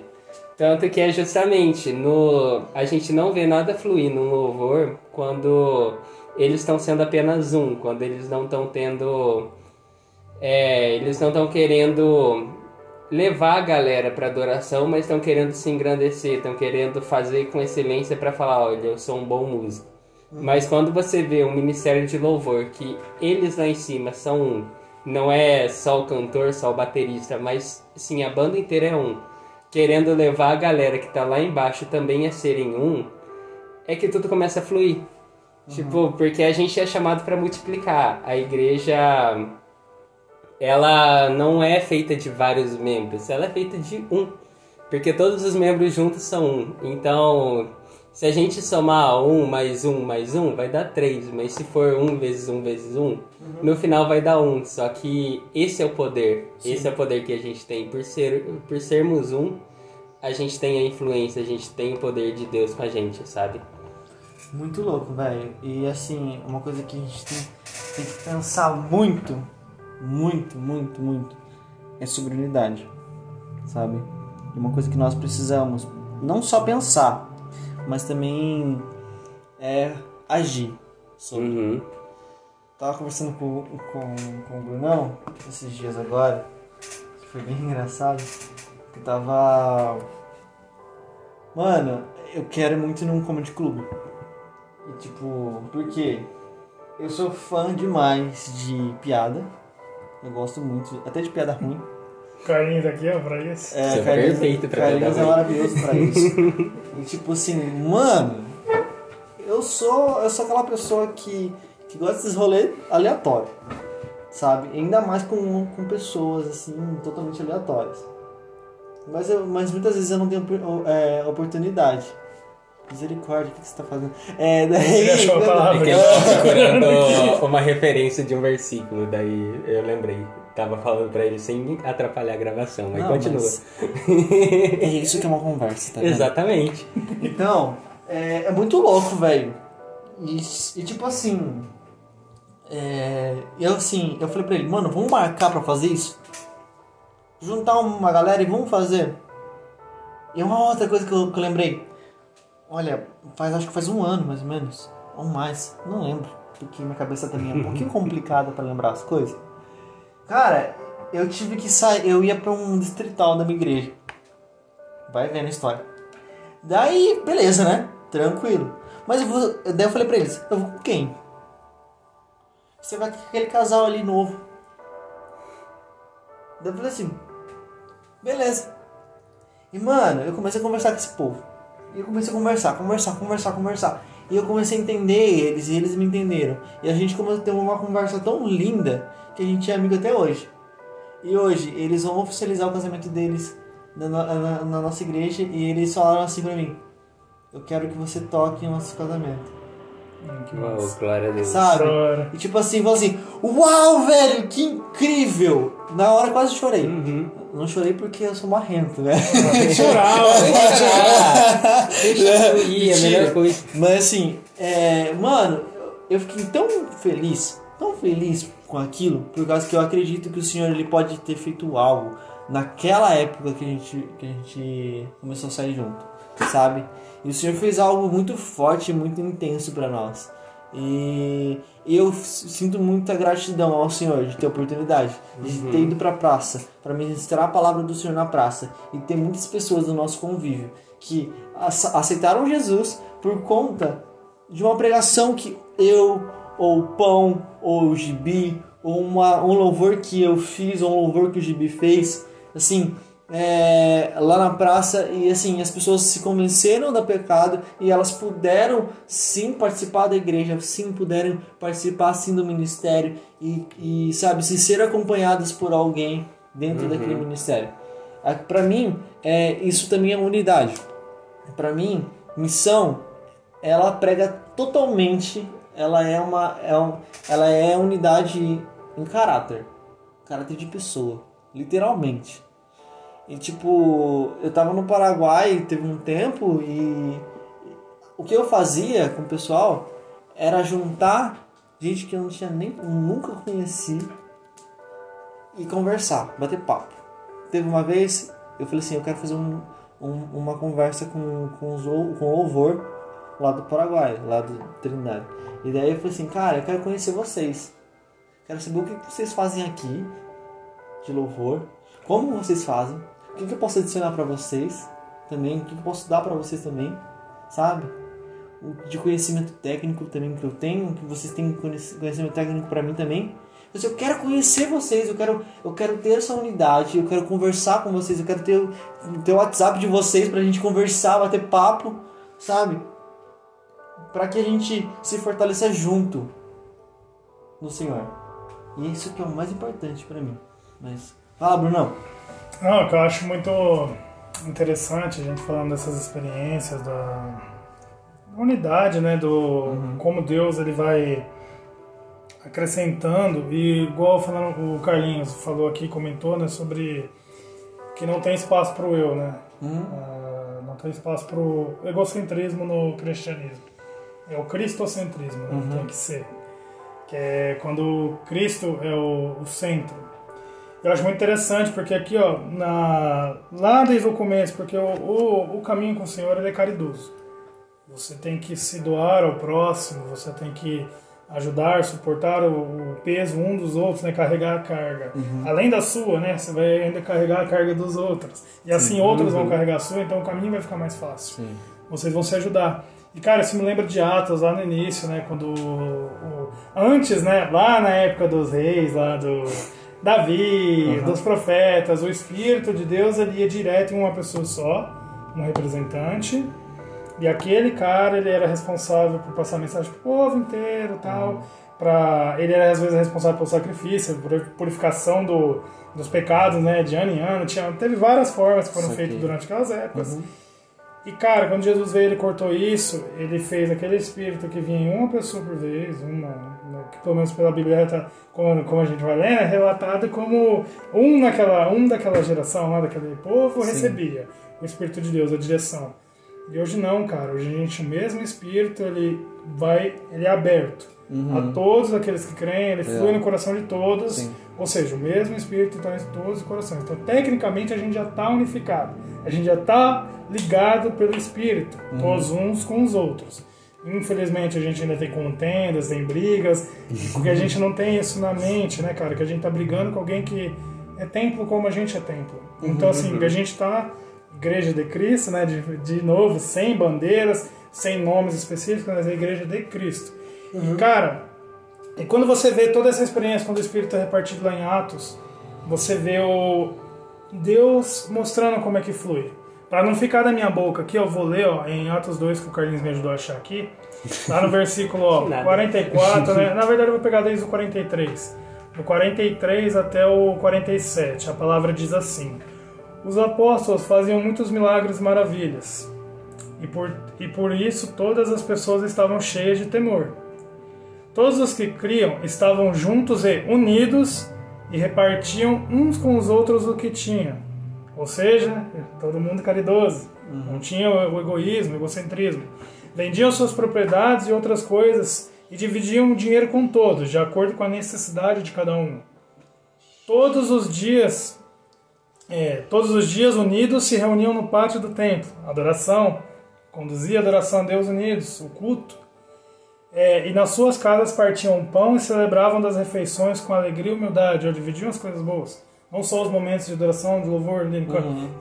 Tanto que é justamente no. A gente não vê nada fluir no louvor quando eles estão sendo apenas um, quando eles não estão tendo. É, eles não estão querendo levar a galera para adoração, mas estão querendo se engrandecer, estão querendo fazer com excelência para falar: olha, eu sou um bom músico. Mas quando você vê um ministério de louvor que eles lá em cima são um, não é só o cantor, só o baterista, mas sim a banda inteira é um, querendo levar a galera que tá lá embaixo também a serem um, é que tudo começa a fluir. Tipo, porque a gente é chamado para multiplicar. A igreja ela não é feita de vários membros, ela é feita de um. Porque todos os membros juntos são um. Então, se a gente somar um mais um mais um, vai dar três. Mas se for um vezes um vezes um, no final vai dar um. Só que esse é o poder. Esse é o poder que a gente tem. Por, ser, por sermos um, a gente tem a influência, a gente tem o poder de Deus com a gente, sabe? Muito louco, velho. E assim, uma coisa que a gente tem, tem que pensar muito, muito, muito, muito, é sobre unidade, sabe? E uma coisa que nós precisamos não só pensar, mas também é agir, sobre. Uhum. Tava conversando com, com, com o Brunão esses dias agora, que foi bem engraçado. Que tava. Mano, eu quero muito ir num comedy club. E tipo, por quê? Eu sou fã demais de piada. Eu gosto muito, até de piada ruim. Carlinhos aqui, ó, pra isso. É, Você é Carlinhos- perfeito pra Carlinhos piada é maravilhoso pra isso. e tipo assim, mano, eu sou, eu sou aquela pessoa que, que gosta desses rolês aleatórios, sabe? Ainda mais com, com pessoas assim, totalmente aleatórias. Mas, eu, mas muitas vezes eu não tenho é, oportunidade. Misericórdia, o que você tá fazendo? É, daí. Ele achou a palavra. Eu tava procurando uma referência de um versículo, daí eu lembrei. Tava falando pra ele sem atrapalhar a gravação, mas Não, continua. mas- É isso que é uma conversa, tá vendo? Exatamente. Então, é, é muito louco, velho. E, e tipo assim. É, eu assim, eu falei pra ele, mano, vamos marcar pra fazer isso? Juntar uma galera e vamos fazer. E uma outra coisa que eu, que eu lembrei. Olha, faz, acho que faz um ano mais ou menos. Ou mais, não lembro. Porque minha cabeça também é um pouquinho complicada pra lembrar as coisas. Cara, eu tive que sair, eu ia pra um distrital da minha igreja. Vai vendo a história. Daí, beleza, né? Tranquilo. Mas eu vou. Daí eu falei pra eles, eu vou com quem? Você vai com aquele casal ali novo. Daí eu falei assim, beleza. E mano, eu comecei a conversar com esse povo. E eu comecei a conversar, conversar, conversar, conversar. E eu comecei a entender eles e eles me entenderam. E a gente começou a ter uma conversa tão linda que a gente é amigo até hoje. E hoje eles vão oficializar o casamento deles na, na- na nossa igreja e eles falaram assim pra mim: Eu quero que você toque em nosso casamento. Que Oh, massa. glória a Deus. Sabe? Chora. E tipo assim, falou assim: Uau, velho, que incrível! Na hora quase chorei. Uhum. Não chorei porque eu sou marrento, né? Chorava. Deixa fluir, é a melhor coisa. Mas assim, é, mano, eu fiquei tão feliz, tão feliz com aquilo, por causa que eu acredito que o Senhor ele pode ter feito algo naquela época que a gente, que a gente começou a sair junto, sabe? E o Senhor fez algo muito forte, muito intenso pra nós. E eu sinto muita gratidão ao Senhor de ter a oportunidade de ter ido pra praça, para ministrar a palavra do Senhor na praça e ter muitas pessoas do nosso convívio que ace- aceitaram Jesus por conta de uma pregação que eu, ou o Pão, ou o Gibi, ou uma, um louvor que eu fiz, ou um louvor que o Gibi fez, assim, é, lá na praça, e assim, as pessoas se convenceram do pecado e elas puderam sim participar da igreja, sim puderam participar sim do ministério e, e sabe, se ser acompanhadas por alguém dentro daquele ministério. Ah, Pra mim, é, isso também é unidade. Pra mim, missão, ela prega totalmente, ela é uma, é um, ela é unidade em caráter, caráter de pessoa, literalmente. E tipo, eu tava no Paraguai, teve um tempo e o que eu fazia com o pessoal era juntar gente que eu não tinha nem nunca conheci e conversar, bater papo. Teve uma vez, eu falei assim, eu quero fazer um, um- uma conversa com, com, os, com louvor lá do Paraguai, lá do Trindade. E daí eu falei assim, cara, eu quero conhecer vocês. Quero saber o que vocês fazem aqui de louvor, como vocês fazem, o que, que eu posso adicionar pra vocês também, o que, que eu posso dar pra vocês também, sabe? O de conhecimento técnico também que eu tenho, que vocês têm conhec- conhecimento técnico pra mim também. Mas eu quero conhecer vocês, eu quero, eu quero ter essa unidade, eu quero conversar com vocês, eu quero ter, ter o WhatsApp de vocês pra gente conversar, bater papo, sabe? Pra que a gente se fortaleça junto no Senhor. E isso que é o mais importante pra mim. Mas. Fala, Brunão. Não, o que eu acho muito interessante a gente falando dessas experiências da unidade, né, do como Deus ele vai acrescentando e igual falando o Carlinhos falou aqui comentou, né, sobre que não tem espaço para o eu, né? Ah, não tem espaço para o egocentrismo no cristianismo. É o cristocentrismo, né, que tem que ser. Que é quando Cristo é o, o centro. Eu acho muito interessante porque aqui, ó, na, lá desde o começo, porque o, o, o caminho com o Senhor é caridoso. Você tem que se doar ao próximo, você tem que ajudar, suportar o, o peso um dos outros, né? Carregar a carga. Além da sua, né? Você vai ainda carregar a carga dos outros. E assim outros vão carregar a sua, então o caminho vai ficar mais fácil. Sim. Vocês vão se ajudar. E cara, isso me lembra de Atos lá no início, né? Quando o, o- antes, né? Lá na época dos reis, lá do Davi, dos profetas, o Espírito de Deus ele ia direto em uma pessoa só, um representante. E aquele cara, ele era responsável por passar mensagem pro povo inteiro e tal. Pra, ele era, às vezes, responsável pelo sacrifício, por purificação do, dos pecados, né? De ano em ano. Tinha, teve várias formas que foram feitas durante aquelas épocas. E, cara, quando Jesus veio, ele cortou isso. Ele fez aquele espírito que vinha em uma pessoa por vez, uma, que pelo menos pela Bíblia, tá, como, como a gente vai ler, é relatado como um, naquela, um daquela geração lá, daquele povo, Sim. recebia o Espírito de Deus, a direção. E hoje não, cara. Hoje a gente, o mesmo Espírito, ele vai, ele é aberto a todos aqueles que creem, ele flui no coração de todos. Sim. Ou seja, o mesmo Espírito está em todos os corações. Então, tecnicamente, a gente já está unificado. A gente já está ligado pelo Espírito, todos uns com os outros. Infelizmente, a gente ainda tem contendas, tem brigas, porque a gente não tem isso na mente, né, cara? Que a gente tá brigando com alguém que é templo como a gente é templo. Então, assim, a gente tá Igreja de Cristo, né? De, de novo, sem bandeiras, sem nomes específicos, mas é a Igreja de Cristo. E, cara, e quando você vê toda essa experiência, quando o Espírito é repartido lá em Atos, você vê o Deus mostrando como é que flui. Para não ficar da minha boca aqui, eu vou ler ó, em Atos 2, que o Carlinhos me ajudou a achar aqui. Lá no versículo ó, Nada. 44, né? Na verdade, eu vou pegar desde o 43. Do 43 até o 47. A palavra diz assim: Os apóstolos faziam muitos milagres e maravilhas. E por, e por isso todas as pessoas estavam cheias de temor. Todos os que criam estavam juntos e unidos e repartiam uns com os outros o que tinham. Ou seja, todo mundo caridoso. Não tinha o egoísmo, o egocentrismo. Vendiam suas propriedades e outras coisas e dividiam o dinheiro com todos, de acordo com a necessidade de cada um. Todos os dias, é, todos os dias unidos se reuniam no pátio do templo. Adoração, conduzia a adoração a Deus unidos, o culto. É, e nas suas casas partiam pão e celebravam das refeições com alegria e humildade, ou dividiam as coisas boas. Não só os momentos de adoração, de louvor, de...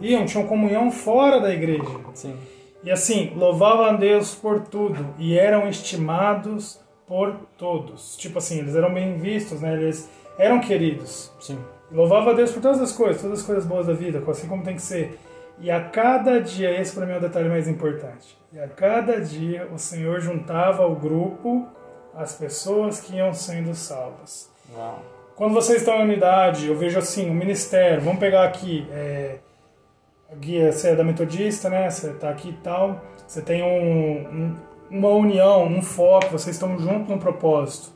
iam, tinham comunhão fora da igreja. Sim. E assim, louvavam a Deus por tudo e eram estimados por todos. Tipo assim, eles eram bem vistos, né? Eles eram queridos. Sim. Louvava a Deus por todas as coisas, todas as coisas boas da vida, assim como tem que ser. E a cada dia, esse para mim é o detalhe mais importante. E a cada dia o Senhor juntava ao grupo as pessoas que iam sendo salvas. Uau. Quando vocês estão em unidade, eu vejo assim, o ministério, vamos pegar aqui, é, guia, você é da metodista, né? Você está aqui e tal, você tem um, um- uma união, um foco, vocês estão juntos num propósito.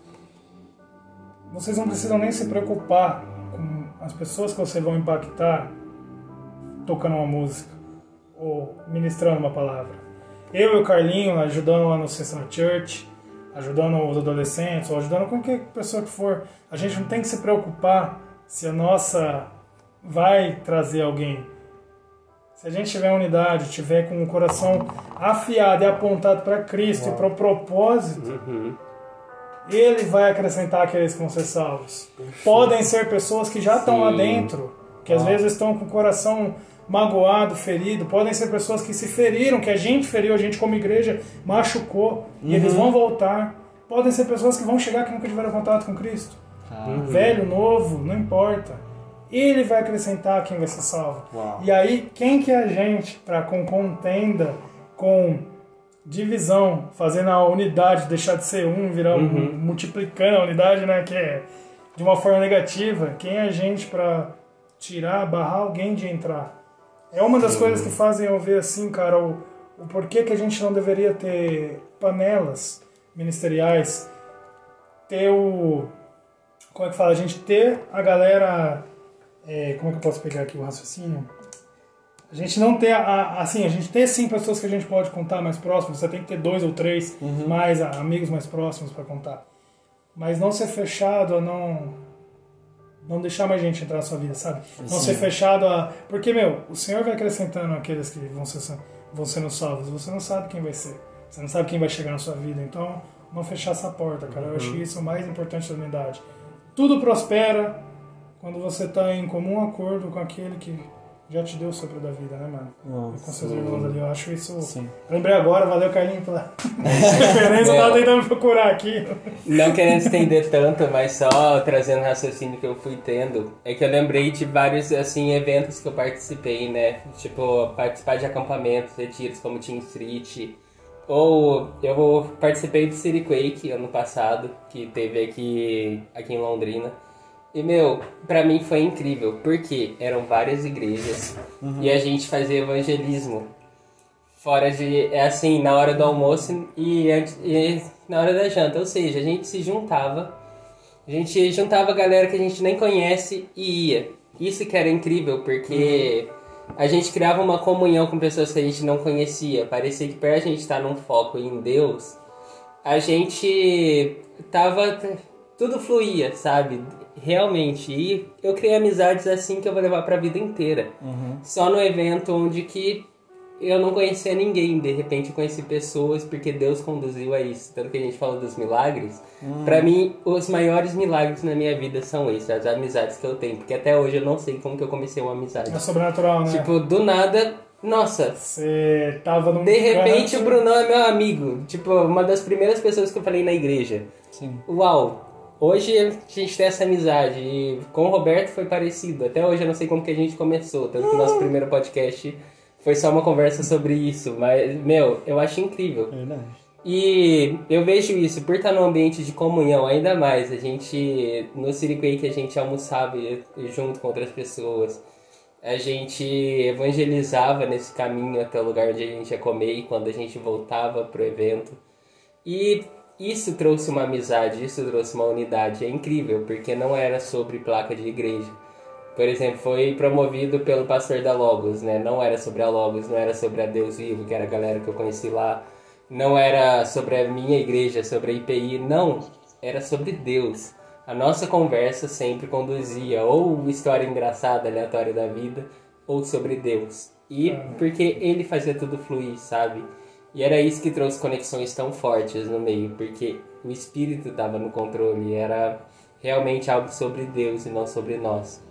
Vocês não precisam nem se preocupar com as pessoas que vocês vão impactar tocando uma música ou ministrando uma palavra. Eu e o Carlinho ajudando lá no Session Church, ajudando os adolescentes, ou ajudando qualquer pessoa que for. A gente não tem que se preocupar se a nossa vai trazer alguém. Se a gente tiver unidade, tiver com o coração afiado e apontado para Cristo e para o propósito, ele vai acrescentar aqueles que vão ser salvos. Podem ser pessoas que já estão lá Sim. dentro, que às vezes estão com o coração magoado, ferido. Podem ser pessoas que se feriram, que a gente feriu, a gente como igreja machucou, e eles vão voltar. Podem ser pessoas que vão chegar que nunca tiveram contato com Cristo. Velho, novo, não importa. Ele vai acrescentar quem vai ser salvo. Uau. E aí, quem que é a gente para com contenda, com divisão, fazendo a unidade deixar de ser um, virar um, multiplicando a unidade, né, que é de uma forma negativa, quem é a gente para tirar, barrar alguém de entrar? É uma das coisas que fazem eu ver assim, cara, o, o porquê que a gente não deveria ter panelas ministeriais, ter o como é que fala? A gente ter a galera. é, como é que eu posso pegar aqui o raciocínio? A gente não ter, a, assim, a gente ter sim pessoas que a gente pode contar mais próximos, você tem que ter dois ou três mais a- amigos mais próximos para contar. Mas não ser fechado a não. Não deixar mais gente entrar na sua vida, sabe? Não Sim. ser fechado a. Porque, meu, o Senhor vai acrescentando aqueles que vão, ser, vão sendo salvos. Você não sabe quem vai ser. Você não sabe quem vai chegar na sua vida. Então, não fechar essa porta, cara. Eu Uhum. acho que isso é o mais importante da unidade. Tudo prospera quando você tá em comum acordo com aquele que já te deu o sopro da vida, né, mano? E com seus irmãos ali. Eu acho isso. Sim. Lembrei agora, valeu, Carlinhos, pela referência. Eu tava tentando procurar aqui. Não querendo estender tanto, mas só trazendo o raciocínio que eu fui tendo, é que eu lembrei de vários, assim, eventos que eu participei, né? Tipo, participar de acampamentos, retiros como Team Street, ou eu participei do City Quake ano passado, que teve aqui, aqui em Londrina. E, meu, pra mim foi incrível, porque eram várias igrejas e a gente fazia evangelismo fora de. É assim, na hora do almoço e, antes- e na hora da janta. Ou seja, a gente se juntava, a gente juntava a galera que a gente nem conhece e ia. Isso que era incrível, porque a gente criava uma comunhão com pessoas que a gente não conhecia. Parecia que pra gente estar num foco em Deus, a gente tava. Tudo fluía, sabe? Realmente. E eu criei amizades assim que eu vou levar pra vida inteira. Só no evento onde que eu não conhecia ninguém, de repente eu conheci pessoas porque Deus conduziu a isso. Tanto que a gente falou dos milagres. Pra mim, os maiores milagres na minha vida são esses, as amizades que eu tenho. Porque até hoje eu não sei como que eu comecei uma amizade. É sobrenatural, né? Tipo, do nada, nossa, Você tava num de repente o canto- Brunão é meu amigo. Tipo, uma das primeiras pessoas que eu falei na igreja. Sim. Uau! Hoje a gente tem essa amizade e com o Roberto foi parecido. Até hoje eu não sei como que a gente começou, tanto que o nosso primeiro podcast foi só uma conversa sobre isso, mas meu, eu acho incrível. Verdade. E eu vejo isso, por estar num ambiente de comunhão, ainda mais. A gente, no City Quake, a gente almoçava junto com outras pessoas. A gente evangelizava nesse caminho até o lugar onde a gente ia comer e quando a gente voltava pro evento. E isso trouxe uma amizade, isso trouxe uma unidade. É incrível, porque não era sobre placa de igreja. Por exemplo, foi promovido pelo pastor da Logos, né? Não era sobre a Logos, não era sobre a Deus Vivo, que era a galera que eu conheci lá. Não era sobre a minha igreja, sobre a IPI, não. Era sobre Deus. A nossa conversa sempre conduzia ou história engraçada, aleatória da vida, ou sobre Deus. E porque ele fazia tudo fluir, sabe? E era isso que trouxe conexões tão fortes no meio, porque o Espírito estava no controle, era realmente algo sobre Deus e não sobre nós.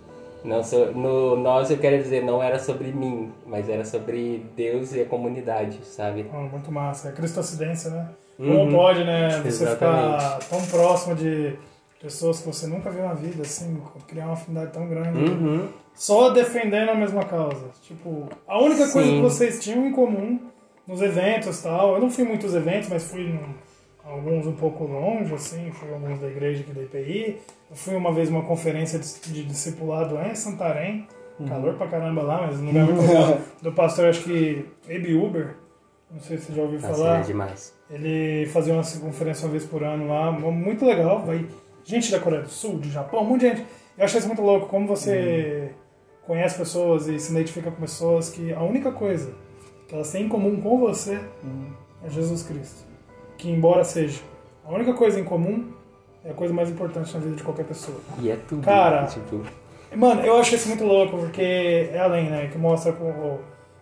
Não so, no nós eu quero dizer, não era sobre mim, mas era sobre Deus e a comunidade, sabe? Oh, muito massa. É cristocidência, né? Uhum. Como pode, né? Você Exatamente. ficar tão próximo de pessoas que você nunca viu na vida, assim, criar uma afinidade tão grande. Uhum. Só defendendo a mesma causa. Tipo, a única coisa Sim. que vocês tinham em comum nos eventos tal. Eu não fui em muitos eventos, mas fui num, alguns um pouco longe, assim, fui em alguns da igreja aqui da IPI. Eu fui uma vez numa conferência de, de discipulado em Santarém. Calor pra caramba lá, mas um lugar muito legal. Do pastor, acho que Abe Uber. Não sei se você já ouviu Nossa, falar. é demais. Ele fazia uma conferência uma vez por ano lá, muito legal. Vai gente da Coreia do Sul, do Japão, um monte de gente. Eu achei isso muito louco, como você conhece pessoas e se identifica com pessoas que a única coisa que elas têm em comum com você é Jesus Cristo. Que embora seja a única coisa em comum, é a coisa mais importante na vida de qualquer pessoa. E é tudo. Cara, tipo, Mano, eu achei isso muito louco, porque é além, né? Que mostra como.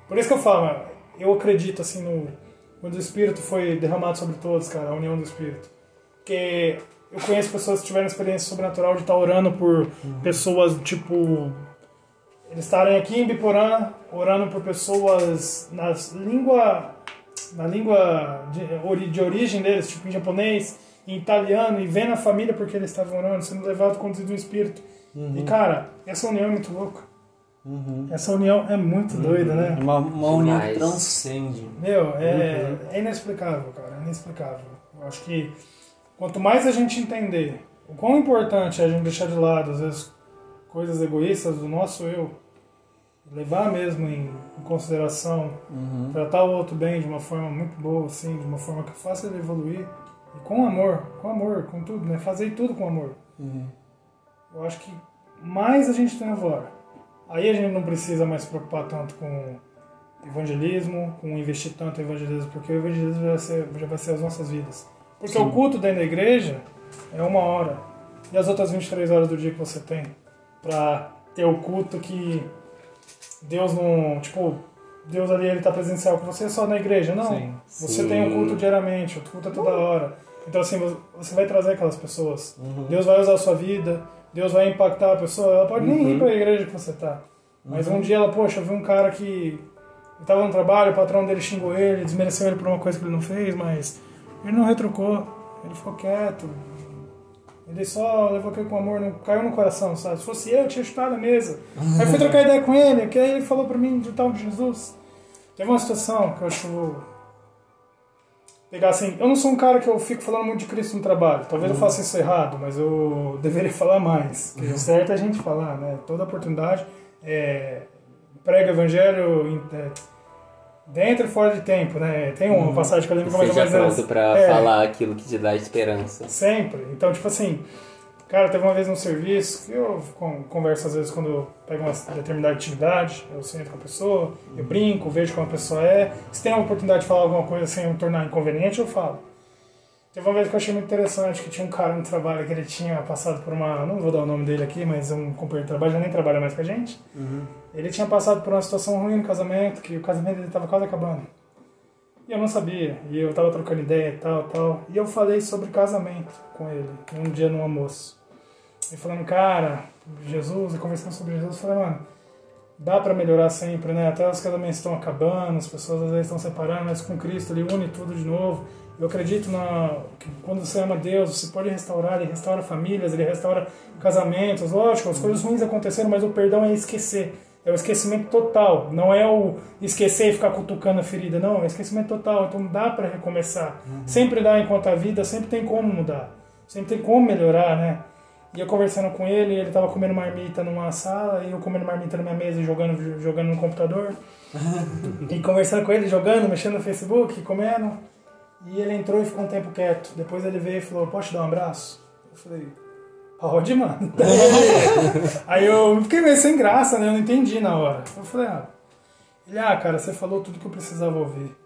Por isso que eu falo, mano, eu acredito assim no. Quando o Espírito foi derramado sobre todos, cara, a união do Espírito. Porque eu conheço pessoas que tiveram experiência sobrenatural de estar orando por pessoas, tipo. Eles estarem aqui em Biporã, orando por pessoas nas língua. Na língua de, de origem deles, tipo em japonês, em italiano, e vendo a família porque eles estavam orando, sendo levado, conduzido no Espírito. E cara, essa união é muito louca. Essa união é muito doida, né? É uma, uma união que transcende. Meu, é, é inexplicável, cara. É inexplicável. Eu acho que quanto mais a gente entender o quão importante é a gente deixar de lado, às vezes, coisas egoístas do nosso eu, levar mesmo em, em consideração, tratar o outro bem de uma forma muito boa, assim, de uma forma que faça ele evoluir, e com amor, com amor, com tudo, né? Fazer tudo com amor. Eu acho que mais a gente tem agora. Aí a gente não precisa mais se preocupar tanto com evangelismo, com investir tanto em evangelismo, porque o evangelismo já vai ser, já vai ser as nossas vidas. Porque o culto dentro da igreja é uma hora. E as outras 23 horas do dia que você tem pra ter o culto que Deus não. Tipo, Deus ali ele tá presencial com você só na igreja. Não. Sim. Você Sim. tem um culto diariamente, o culto é toda hora. Então, assim, vo- você vai trazer aquelas pessoas. Uhum. Deus vai usar a sua vida, Deus vai impactar a pessoa. Ela pode nem ir pra igreja que você tá. Mas Uhum. um dia ela, poxa, eu vi um cara que ele tava no trabalho, o patrão dele xingou ele, desmereceu ele por uma coisa que ele não fez, mas ele não retrucou, ele ficou quieto. Ele só levou aquilo com amor, não caiu no coração, sabe? Se fosse eu, eu tinha chutado a mesa. Aí eu fui trocar ideia com ele, que aí ele falou pra mim de tal de Jesus. Teve uma situação que eu acho. Pegar assim, eu não sou um cara que eu fico falando muito de Cristo no trabalho. Talvez eu faça isso errado, mas eu deveria falar mais. Porque o certo é a gente falar, né? Toda oportunidade é, prega o evangelho é, dentro e fora de tempo, né? Tem uma passagem que eu lembro mais ou menos pronto pra É. falar aquilo que te dá esperança. Sempre. Então, tipo assim, cara, teve uma vez no serviço que eu con- converso às vezes quando eu pego uma determinada atividade, eu sento com a pessoa, eu brinco, vejo como a pessoa é. Se tem a oportunidade de falar alguma coisa sem eu tornar inconveniente, eu falo. Teve uma vez que eu achei muito interessante que tinha um cara no trabalho que ele tinha passado por uma. Não vou dar o nome dele aqui, mas um companheiro de trabalho já nem trabalha mais com a gente. Ele tinha passado por uma situação ruim no casamento, que o casamento dele estava quase acabando. E eu não sabia, e eu tava trocando ideia e tal, tal. E eu falei sobre casamento com ele, um dia no almoço. E falando, cara, Jesus, e conversando sobre Jesus, eu falei, mano, dá pra melhorar sempre, né? Até os casamentos estão acabando, as pessoas às vezes estão separando, mas com Cristo ele une tudo de novo. Eu acredito na, que quando você ama Deus, você pode restaurar, ele restaura famílias, ele restaura casamentos. Lógico, as coisas ruins aconteceram, mas o perdão é esquecer. É o esquecimento total. Não é o esquecer e ficar cutucando a ferida. Não, é o esquecimento total. Então dá pra recomeçar. Sempre dá enquanto a vida, sempre tem como mudar. Sempre tem como melhorar, né? E eu conversando com ele, ele tava comendo marmita numa sala, e eu comendo marmita na minha mesa e jogando, jogando no computador. e conversando com ele, jogando, mexendo no Facebook, comendo. E ele entrou e ficou um tempo quieto. Depois ele veio e falou, posso te dar um abraço? Eu falei, pode, mano. Aí eu fiquei meio sem graça, né? Eu não entendi na hora. Eu falei, ah... Ele, ah, cara, você falou tudo que eu precisava ouvir.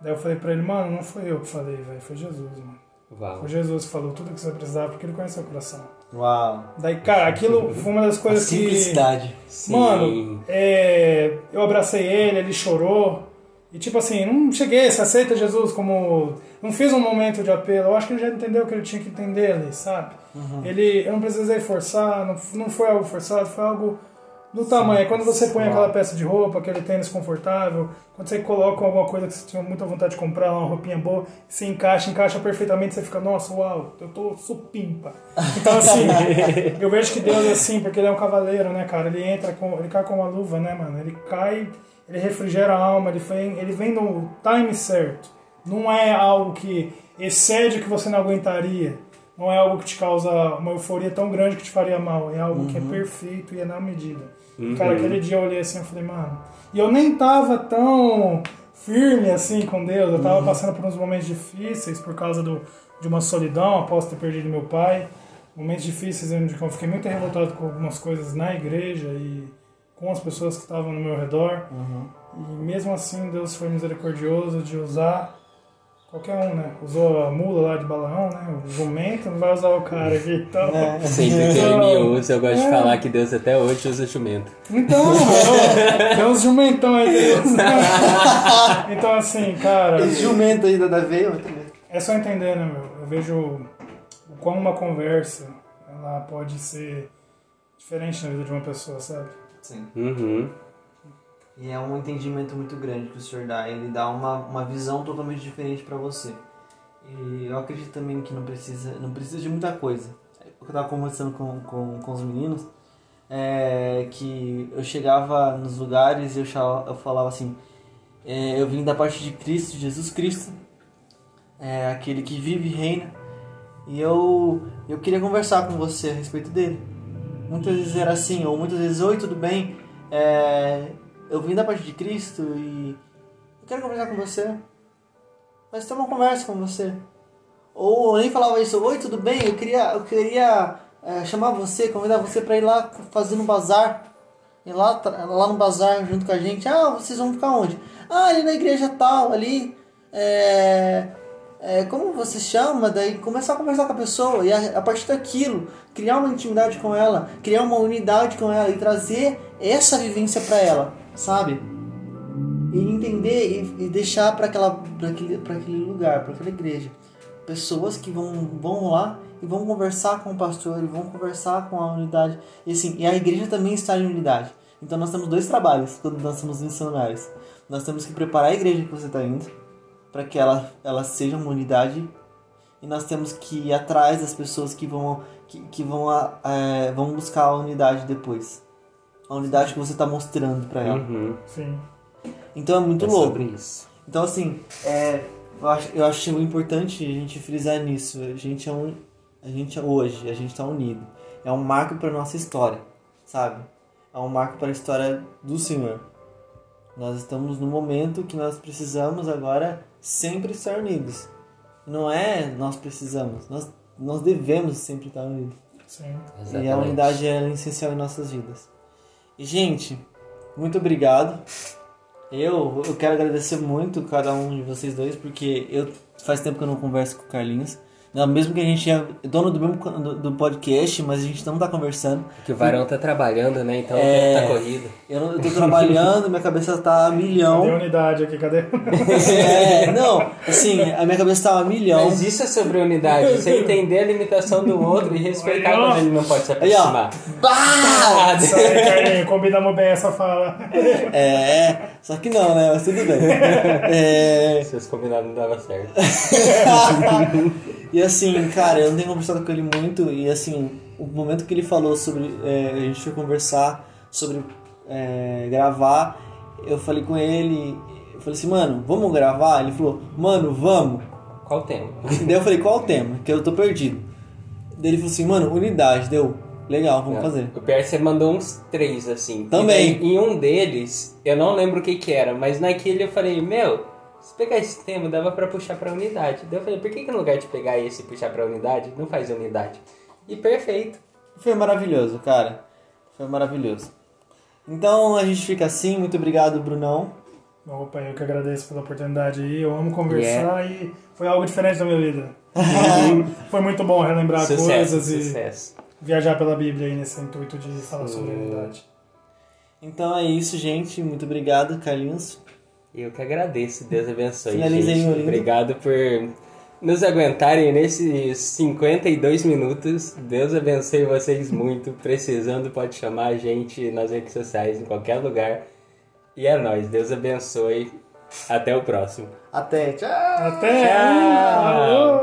Daí eu falei pra ele, mano, não foi eu que falei, velho, foi Jesus, mano. Uau. Foi Jesus que falou tudo que você precisava, porque ele conhece seu coração. Uau. Daí, cara, aquilo foi uma das A coisas que... simplicidade. Sim. Mano, é, eu abracei ele, ele chorou. E tipo assim, não cheguei, você aceita Jesus como. Não fiz um momento de apelo. Eu acho que ele já entendeu o que ele tinha que entender ali, sabe? Ele, eu não precisei forçar, não, não foi algo forçado, foi algo do tamanho. Aí Quando você põe aquela peça de roupa, aquele tênis confortável, quando você coloca alguma coisa que você tinha muita vontade de comprar, uma roupinha boa, você encaixa, encaixa perfeitamente, você fica, nossa, uau, eu tô supimpa. Então assim, eu vejo que Deus é assim, porque ele é um cavaleiro, né, cara? Ele entra com. Ele cai com uma luva, né, mano? Ele cai, ele refrigera a alma, ele vem, ele vem no time certo. Não é algo que excede o que você não aguentaria. Não é algo que te causa uma euforia tão grande que te faria mal. É algo que é perfeito e é na medida. Cara, aquele dia eu olhei assim e falei, mano. E eu nem tava tão firme assim com Deus. Eu tava passando por uns momentos difíceis por causa do, de uma solidão após ter perdido meu pai. Momentos difíceis onde eu fiquei muito revoltado com algumas coisas na igreja e com as pessoas que estavam no meu redor. E mesmo assim, Deus foi misericordioso de usar qualquer um, né? Usou a mula lá de Balaão, né? O jumento, não vai usar o cara aqui e tal. Sempre que eu me uso, eu gosto de É. falar que Deus até hoje usa jumento. Então, tem uns jumentão aí Deus. Então, assim, cara, Esse jumento ainda da veia, é só entender, né, meu? Eu vejo o quão uma conversa ela pode ser diferente na vida de uma pessoa, sabe? Sim. Uhum. E é um entendimento muito grande que o senhor dá. Ele dá uma, uma visão totalmente diferente pra você. E eu acredito também que não precisa, não precisa de muita coisa. Eu tava conversando com, com, com os meninos, é, que eu chegava nos lugares e eu, eu falava assim, é, eu vim da parte de Cristo, Jesus Cristo, é aquele que vive e reina, e eu, eu queria conversar com você a respeito dele. Muitas vezes era assim, ou muitas vezes, oi, tudo bem? É, eu vim da parte de Cristo e eu quero conversar com você. Mas ter uma conversa com você. Ou eu nem falava isso, oi, tudo bem? Eu queria, eu queria é, chamar você, convidar você para ir lá fazer um bazar. Ir lá, lá no bazar junto com a gente. Ah, vocês vão ficar onde? Ah, ali na igreja tal, ali. É, é, como você chama? Daí começar a conversar com a pessoa e a, a partir daquilo criar uma intimidade com ela, criar uma unidade com ela e trazer essa vivência para ela, sabe? E entender e, e deixar para aquela pra aquele, pra aquele lugar, para aquela igreja pessoas que vão, vão lá e vão conversar com o pastor, e vão conversar com a unidade. E assim, e a igreja também está em unidade. Então nós temos dois trabalhos quando nós somos missionários. Nós temos que preparar a igreja que você está indo para que ela, ela seja uma unidade e nós temos que ir atrás das pessoas que vão que, que vão, é, vão buscar a unidade depois. A unidade que você está mostrando para ela. Uhum. Sim. Então é muito É louco. sobre isso. Então, assim, é, eu, acho, eu acho importante a gente frisar nisso. A gente é um. A gente é hoje, a gente está unido. É um marco para nossa história, sabe? É um marco para a história do Senhor. Nós estamos no momento que nós precisamos agora sempre estar unidos. Não é nós precisamos, nós, nós devemos sempre estar unidos. Sim. E a unidade é essencial em nossas vidas. E, gente, muito obrigado. Eu, eu quero agradecer muito cada um de vocês dois, porque eu faz tempo que eu não converso com o Carlinhos. Não, mesmo que a gente é dono do mesmo do, do podcast, mas a gente não tá conversando. Que o varão tá trabalhando, né? Então É. tá corrido. Eu, não- eu tô trabalhando, minha cabeça tá a milhão. unidade aqui? Cadê? É, não, assim, a minha cabeça tá a milhão. Mas isso é sobre unidade. Você entender a limitação do outro e respeitar Aí, quando ele não pode se Aí, ó. aproximar. Bah! Combinamos bem essa fala. É, só que não, né? Mas tudo bem. É, Seus combinados não dava certo. E assim, cara, eu não tenho conversado com ele muito e assim, o momento que ele falou sobre. é, a gente foi conversar sobre é, gravar, eu falei com ele, eu falei assim, mano, vamos gravar? Ele falou, mano, vamos. Qual o tema? Daí eu falei, qual o tema? Que eu tô perdido. Daí ele falou assim, mano, unidade, deu. Legal, vamos fazer. O Pierre você mandou uns três, assim. Também. E daí, em um deles, eu não lembro o que que era, mas naquele eu falei, meu, se pegar esse tema, dava pra puxar pra unidade. Daí eu falei, por que que no lugar de pegar esse e puxar pra unidade, não faz unidade? E perfeito. Foi maravilhoso, cara. Foi maravilhoso. Então a gente fica assim, muito obrigado, Brunão. Opa, eu que agradeço pela oportunidade aí. Eu amo conversar e foi algo diferente da minha vida. foi muito bom relembrar sucesso, coisas e sucesso. viajar pela Bíblia aí nesse intuito de falar sobre unidade. Então é isso, gente. Muito obrigado, Carlinhos. Eu que agradeço, Deus abençoe. Finaliza aí, gente. Obrigado por nos aguentarem nesses 52 minutos. Deus abençoe vocês muito. Precisando, pode chamar a gente nas redes sociais, em qualquer lugar. E é nóis. Deus abençoe. Até o próximo. Até, tchau! Até! Tchau!